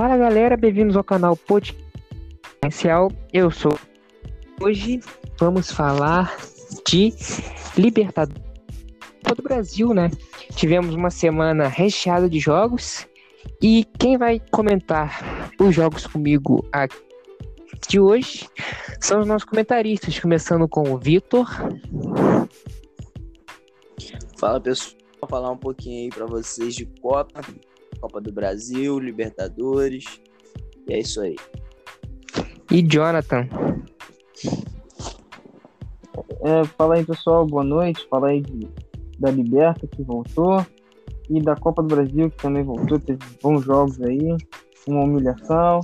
Fala galera, bem-vindos ao canal Potencial. Eu sou. Hoje vamos falar de Libertadores do Brasil, né? Tivemos uma semana recheada de jogos e quem vai comentar os jogos comigo aqui de hoje são os nossos comentaristas, começando com o Vitor. Fala pessoal, vou falar um pouquinho aí para vocês de Copa, Copa do Brasil, Libertadores. E é isso aí. E Jonathan. É, fala aí pessoal, boa noite. Fala aí de, da Liberta que voltou e da Copa do Brasil que também voltou. Teve bons jogos aí, uma humilhação.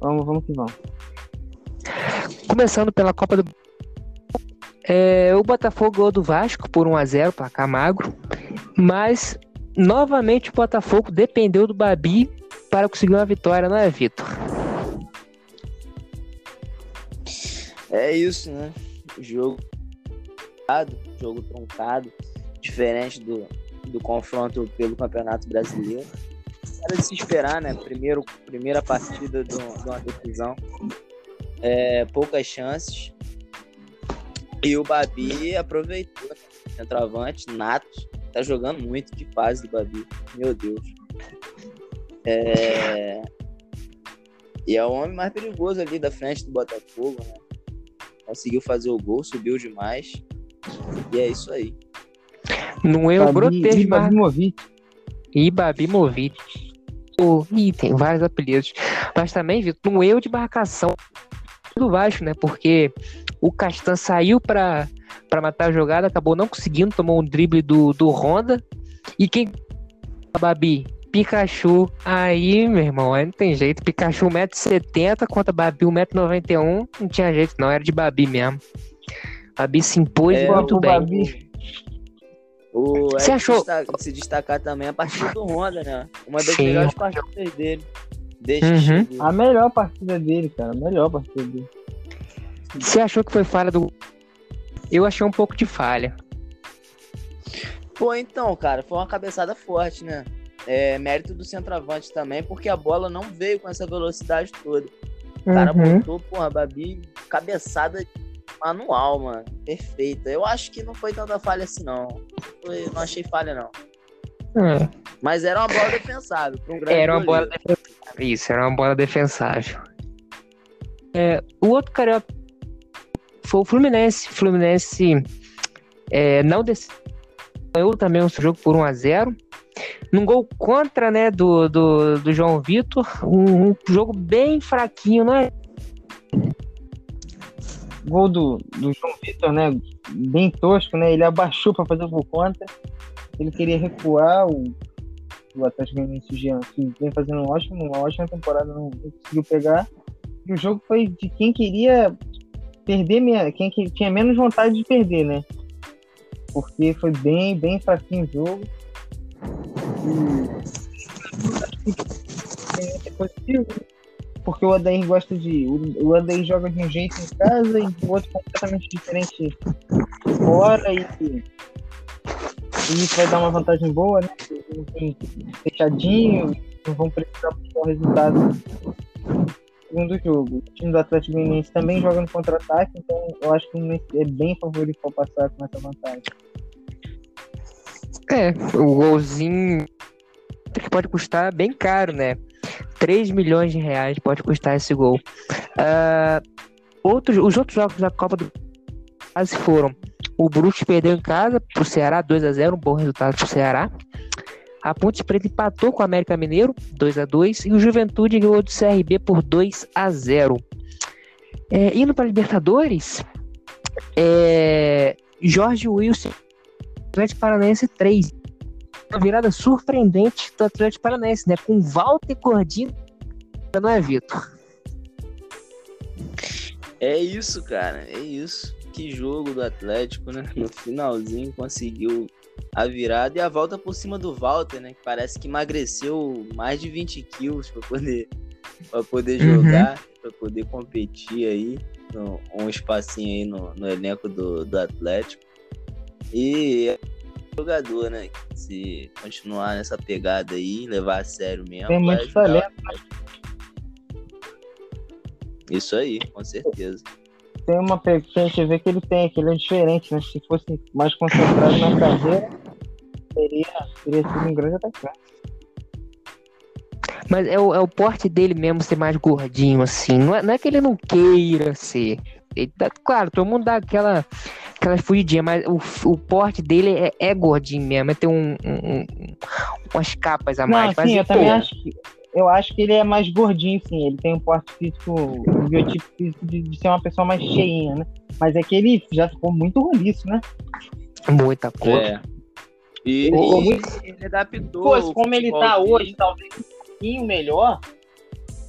Vamos, vamos que vamos. Começando pela Copa do é, o Botafogo ganhou do Vasco por 1 a 0 para Camagro, mas novamente o Botafogo dependeu do Babi para conseguir uma vitória, não é, Vitor? É isso, né? Jogo jogo truncado, diferente do, do confronto pelo Campeonato Brasileiro. Era de se esperar, né? Primeiro, primeira partida de uma decisão. É, poucas chances. E o Babi aproveitou, né? centroavante, nato, tá jogando muito. Que fase do Babi, meu Deus. É... E é o homem mais perigoso ali da frente do Botafogo, né? Conseguiu fazer o gol, subiu demais. E é isso aí. Não é o grotesco. Ibabimovic. Ibabimovic. Oh, ih, tem vários apelidos. Mas também, Vitor, um erro de marcação do Vasco, né? Porque o Castan saiu para matar a jogada, acabou não conseguindo, tomou um drible do, do Honda. E quem. Babi, Pikachu. Aí, meu irmão, aí não tem jeito. Pikachu 1,70m contra Babi 1,91m. Não tinha jeito, não. Era de Babi mesmo. Babi se impôs É, muito bem. Babi. O, Você é achou- se destacar também a partida do Honda, né? Uma das Sim. melhores partidas dele. Desde Uhum. que. A melhor partida dele, cara. A melhor partida dele. Você achou que foi falha do. Eu achei um pouco de falha. Pô, então, cara, foi uma cabeçada forte, né? É mérito do centroavante também, porque a bola não veio com essa velocidade toda. O cara Uhum. botou, porra, Babi, cabeçada manual, mano. Perfeita. Eu acho que não foi tanta falha assim, não. Foi- não achei falha, não. É, Mas era uma bola defensável. um grande era uma bola goleiro. defensável. Isso, era uma bola defensável. É, o outro carioca foi o Fluminense. O Fluminense é, não desceu. Ganhou também o seu jogo por 1x0. Num gol contra, né, do, do, do João Vitor. Um, um jogo bem fraquinho, não é? Gol do, do João Vitor, né? Bem tosco, né? Ele abaixou para fazer o gol contra. Ele queria recuar o, o Atlético Goianiense o Jean, que vem fazendo um ótimo, uma ótima temporada, não, não conseguiu pegar. E o jogo foi de quem queria perder, quem que tinha menos vontade de perder, né? Porque foi bem, bem fraquinho o jogo. E é positivo, porque o Odair gosta de. O o Odair joga de um jeito em casa e do outro completamente diferente fora e, e isso vai dar uma vantagem boa, né? Tem fechadinho, não vão precisar buscar o resultado segundo jogo. O time do Atlético Goianiense também joga no contra-ataque, então eu acho que é bem favorito para passar com essa vantagem. É, o golzinho que pode custar bem caro, né? 3 milhões de reais pode custar esse gol. Ah, outros, os outros jogos da Copa do quase foram. O Brusque perdeu em casa pro Ceará 2 a 0 um bom resultado pro Ceará. A Ponte Preta empatou com o América Mineiro 2 a 2 e o Juventude ganhou do CRB por 2 a 0. É, indo para Libertadores, é, Jorge Wilson Atlético Paranaense 3. Uma virada surpreendente do Atlético Paranaense, né? Com Walter Gordinho. Não é, Vitor? É isso, cara. É isso. Que jogo do Atlético, né? No finalzinho conseguiu a virada e a volta por cima do Walter, né? Que parece que emagreceu mais de 20 quilos para poder, pra poder Uhum. jogar, para poder competir aí. No, um espacinho aí no, no elenco do, do Atlético. E é um jogador, né? Se continuar nessa pegada aí, levar a sério mesmo. Tem muito talento. Atlético. Isso aí, com certeza. Tem uma pe- que ele tem, que ele é diferente, né? Se fosse mais concentrado na carreira, teria, teria sido um grande atacante. Mas é o, é o porte dele mesmo ser mais gordinho, assim. Não é, não é que ele não queira ser. Ele dá- claro, todo mundo dá aquela, aquela fugidinha, mas o, o porte dele é, é gordinho mesmo. É ter um, um- um- umas capas a mais. Não, mas, sim, eu também acho que. Eu acho que ele é mais gordinho, sim. Ele tem um porte físico, um biotipo físico de, de ser uma pessoa mais cheinha, né? Mas é que ele já ficou muito roliço, né? Muita coisa. É. E, e muito- ele adaptou. Fosse o como ele tá dele. hoje, talvez um pouquinho melhor,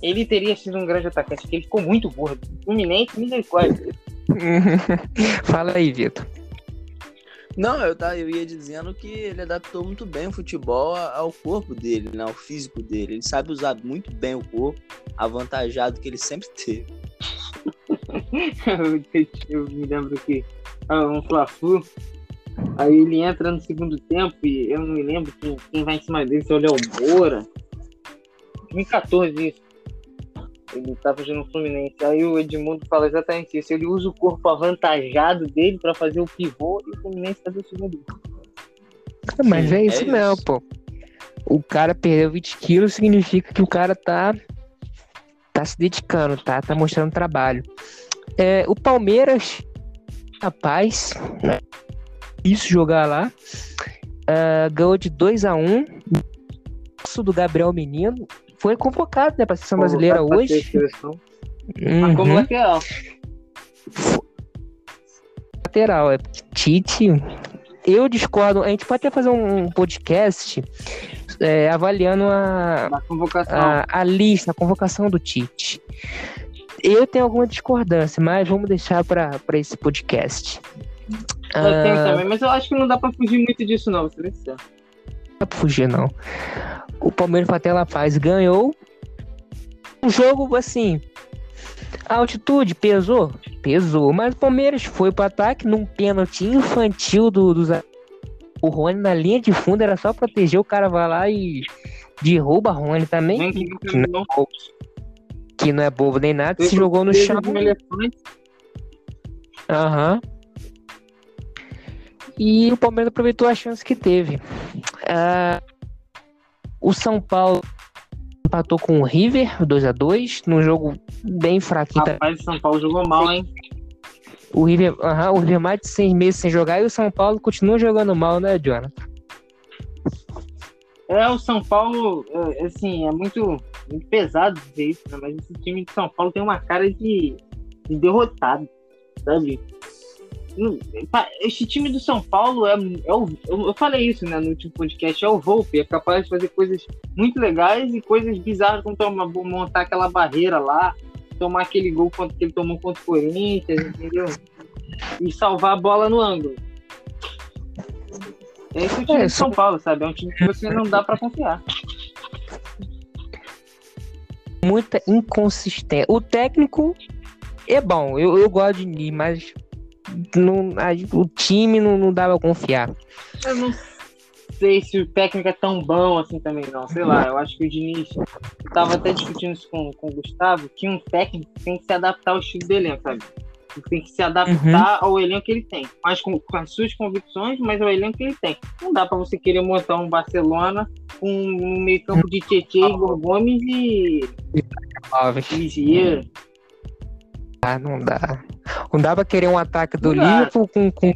ele teria sido um grande atacante, porque ele ficou muito gordo. Fluminense, misericórdia. Fala aí, Vitor. Não, eu, tá, eu ia dizendo que ele adaptou muito bem o futebol ao corpo dele, né? Ao físico dele. Ele sabe usar muito bem o corpo, avantajado que ele sempre teve. eu me lembro que ah, um Fla-Flu, aí ele entra no segundo tempo e eu não me lembro quem, quem vai em cima dele, se é o Léo Moura. 2014 isso. Ele tava jogando no Fluminense. Aí o Edmundo fala exatamente isso. Ele usa o corpo avantajado dele pra fazer o pivô e o Fluminense fazer o segundo. Mas Sim, é é isso mesmo, isso. pô. O cara perdeu 20 quilos, significa que o cara tá, tá se dedicando, tá, tá mostrando trabalho. É, o Palmeiras, rapaz, né, isso jogar lá, ah, ganhou de 2 a 1 Isso do Gabriel Menino. Foi convocado, né, pra seleção brasileira hoje. Mas como Uhum. lateral. lateral, é Tite. Eu discordo. A gente pode até fazer um podcast é, avaliando a, a, a lista, a convocação do Tite. Eu tenho alguma discordância, mas vamos deixar para esse podcast. Eu tenho Ah, também, mas eu acho que não dá pra fugir muito disso, não, vou ser bem sincero. Dá pra fugir, não. O Palmeiras foi até La Paz ganhou. Um jogo assim. A altitude pesou? Pesou. Mas o Palmeiras foi pro ataque num pênalti infantil do, do O Rony na linha de fundo era só proteger. O cara vai lá e derruba a Rony também. Nem que que, não é bobo, que não é bobo nem nada. Se jogou no chão. um elefante. E o Palmeiras aproveitou a chance que teve. Ah, o São Paulo empatou com o River 2x2 num jogo bem fraquinho. Rapaz, o São Paulo jogou mal, hein? O River, aham, o River mais de seis meses sem jogar e o São Paulo continua jogando mal, né, Jonathan? É, o São Paulo, é, assim, é muito, muito pesado dizer isso, né? Mas esse time de São Paulo tem uma cara de, de derrotado, sabe? Esse time do São Paulo é, é o, eu falei isso né, no último podcast, é o Volpe, é capaz de fazer coisas muito legais e coisas bizarras como tomar, montar aquela barreira lá, tomar aquele gol contra, que ele tomou contra o Corinthians, entendeu? E salvar a bola no ângulo. Esse é o time É, de São Paulo, sabe? É um time que você não dá pra confiar. Muita inconsistência. O técnico é bom, eu, eu gosto de Ney, mas não, a- o time não, não dá pra confiar. Eu não sei se o técnico é tão bom assim também, não. Sei lá, eu acho que o Diniz eu tava até discutindo isso com, com o Gustavo, que um técnico tem que se adaptar ao estilo do elenco, sabe? Ele tem que se adaptar ao elenco que ele tem. Mas com, com as suas convicções, mas ao elenco que ele tem. Não dá pra você querer montar um Barcelona com um meio campo de Tietchan, Igor Gomes e Alves. Ah, não dá. Não dá pra querer um ataque do Não dá. Liverpool com, com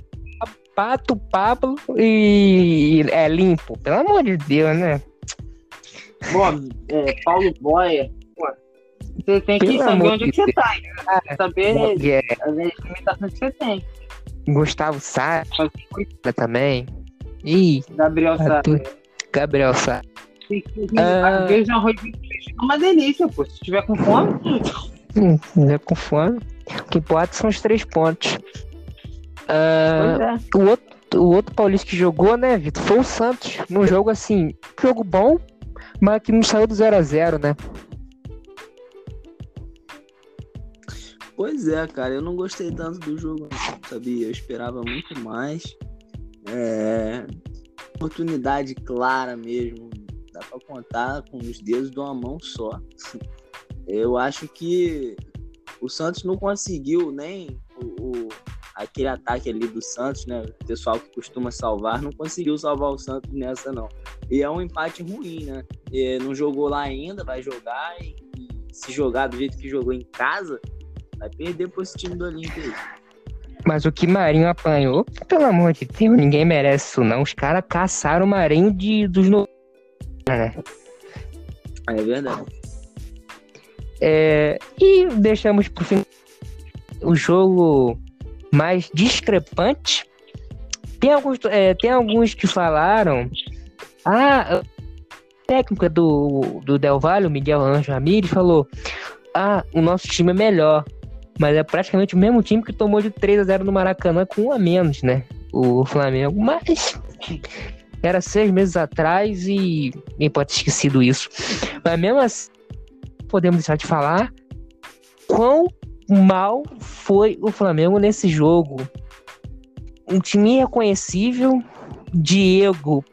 Pato, Pablo e é limpo. Pelo amor de Deus, né? Bom, é, Paulo Boia. Pô, Você tem que Pelo saber onde de é que você tá, né? saber É, as limitações que você tem. Gustavo Sá Fazer também. Ih, Gabriel Ah, Sá. tu- Gabriel Sá. Ah. Às vezes um arroz peixe é uma delícia, pô. Se tiver com fome, né, com fome. O que importa são os três pontos. Ah, pois é. o, outro, o outro paulista que jogou, né, Vitor, foi o Santos. Num jogo assim, jogo bom, mas que não saiu do 0 a 0 né? Pois é, cara, eu não gostei tanto do jogo, sabia? Eu esperava muito mais. É... Oportunidade clara mesmo. Dá pra contar com os dedos de uma mão só. Eu acho que O Santos não conseguiu nem o, o- aquele ataque ali do Santos, né? O pessoal que costuma salvar, não conseguiu salvar o Santos nessa, não. E é um empate ruim, né? E não jogou lá ainda, vai jogar e, e se jogar do jeito que jogou em casa, vai perder pro esse time do Olímpia aí. Mas o que Marinho apanhou, pelo amor de Deus, ninguém merece isso, não. Os caras caçaram o Marinho de, dos no... É verdade. É, e deixamos pro fim o jogo mais discrepante. Tem alguns, é, tem alguns que falaram. Ah, o técnico do, do Del Valle, o Miguel Anjo Ramírez, falou: Ah, o nosso time é melhor. Mas é praticamente o mesmo time que tomou de 3 a 0 no Maracanã com um a menos, né? O Flamengo. Mas era seis meses atrás e ninguém pode ter esquecido isso. Mas mesmo assim, podemos deixar de falar quão mal foi o Flamengo nesse jogo. Um time irreconhecível, Diego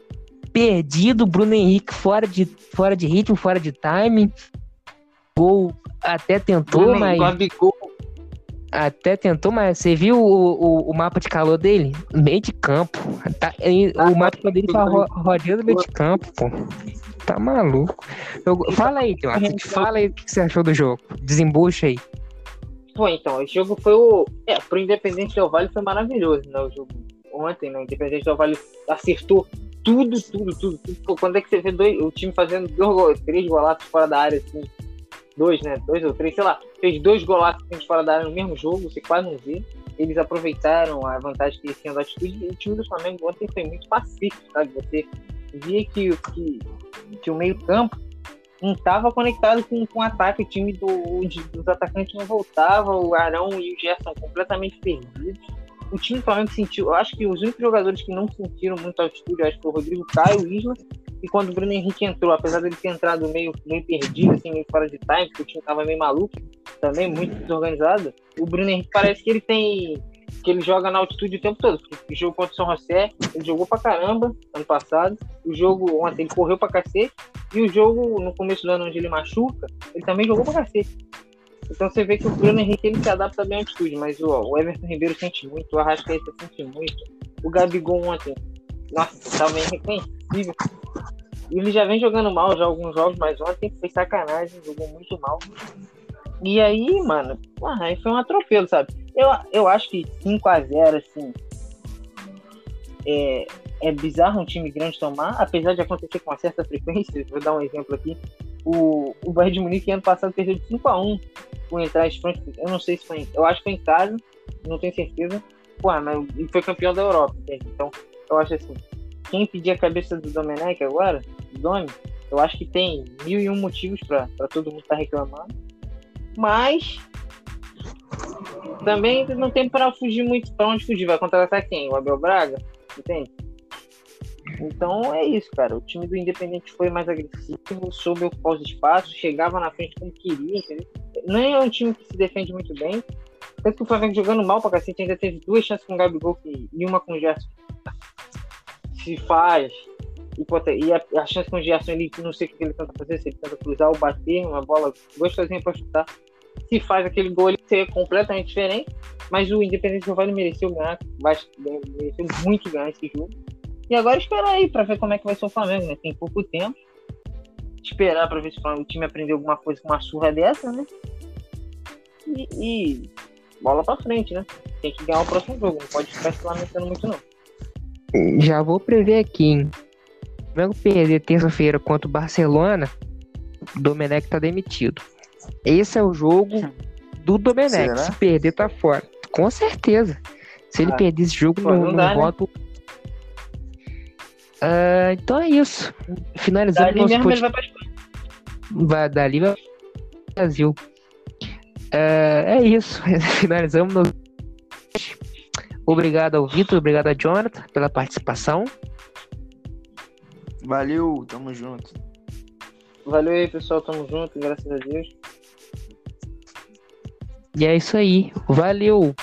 perdido, Bruno Henrique fora de, fora de ritmo, fora de time. Gol até tentou, Bruno, mas Gabigol, até tentou, mas você viu o, o, o mapa de calor dele? Meio de campo. Tá, o mapa de calor dele tá ro- rodeando o meio de campo, pô. Tá maluco. Eu- fala aí, Jonathan. Fala aí o que você achou do jogo. Desembucha aí. Pô, então, esse jogo foi o. É, pro Independente Del Vale foi maravilhoso, né? O jogo ontem, né? O Independente Del Vale acertou tudo, tudo, tudo, tudo. Quando é que você vê dois, o time fazendo dois, três golaços fora da área, assim? Dois, né? Dois ou três, sei lá. Fez dois golaços assim, fora da área no mesmo jogo, você quase não vê. Eles aproveitaram a vantagem que eles tinham da atitude. E o time do Flamengo ontem foi muito pacífico, sabe? Você via que, que, que o meio-campo não estava conectado com, com o ataque. O time do, dos atacantes não voltava, o Arão e o Gerson completamente perdidos. O time do Flamengo sentiu, eu acho que os únicos jogadores que não sentiram muito altitude, acho que o Rodrigo Caio, o Isla, e quando o Bruno Henrique entrou, apesar dele ter entrado meio, meio perdido, assim, meio fora de time, porque o time tava meio maluco, também muito desorganizado, o Bruno Henrique parece que ele tem. Que ele joga na altitude o tempo todo. O jogo contra o São José, ele jogou pra caramba ano passado. O jogo ontem ele correu pra cacete. E o jogo no começo do ano onde ele machuca, ele também jogou pra cacete. Então você vê que o Bruno Henrique ele se adapta bem à altitude, mas o, o Everton Ribeiro sente muito, o Arrascaeta sente muito. O Gabigol ontem, nossa, tava irreconhecível. E ele já vem jogando mal já alguns jogos, mas ontem foi sacanagem, jogou muito mal. E aí, mano, aí foi um atropelo, sabe? Eu, eu acho que 5x0, assim, é, é bizarro um time grande tomar, apesar de acontecer com uma certa frequência. Vou dar um exemplo aqui. O, o Bayern de Munique ano passado perdeu de 5x1 com o Eintracht Frankfurt. Eu não sei se foi eu acho que foi em casa, não tenho certeza. Pô, mas foi campeão da Europa, entende? Então, eu acho assim, quem pedir a cabeça do Domenech agora, do Domi, eu acho que tem mil e um motivos pra todo mundo estar reclamando. Mas também não tem pra fugir muito pra onde fugir. Vai contratar quem? O Abel Braga? Entende? Então é isso, cara. O time do Independente foi mais agressivo, soube ocupar os espaços, chegava na frente como queria, entendeu? Nem é um time que se defende muito bem. Tanto que o Flamengo jogando mal pra cacete ainda teve duas chances com o Gabigol e uma com o Gerson. Se faz. E, a, a chance o Gerson, ele não sei o que ele tenta fazer, se ele tenta cruzar ou bater, uma bola gostosinha pra chutar. Se faz aquele gol, ele seria completamente diferente. Mas o Independente do Vale mereceu ganhar, bast- mereceu muito ganhar esse jogo. E agora esperar aí pra ver como é que vai ser o Flamengo, né? Tem pouco tempo. Esperar pra ver se o time aprendeu alguma coisa com uma surra dessa, né? E, e bola pra frente, né? Tem que ganhar o próximo jogo, não pode ficar se lamentando muito, não. Já vou prever aqui, hein? O Flamengo perder terça-feira contra o Barcelona, o Domenech tá demitido. Esse é o jogo do Domenech. Será? Se perder, tá fora. Com certeza. Se ele Ah, perder esse jogo, pô, não, não não dá, né? volta. Ah, então é isso. Finalizando Dali nosso podcast. vai. Vai dali vai Brasil. É, é isso. Finalizamos. No... Obrigado ao Vitor, obrigado a Jonathan pela participação. Valeu, tamo junto. Valeu aí, pessoal. Tamo junto, graças a Deus. E é isso aí. Valeu!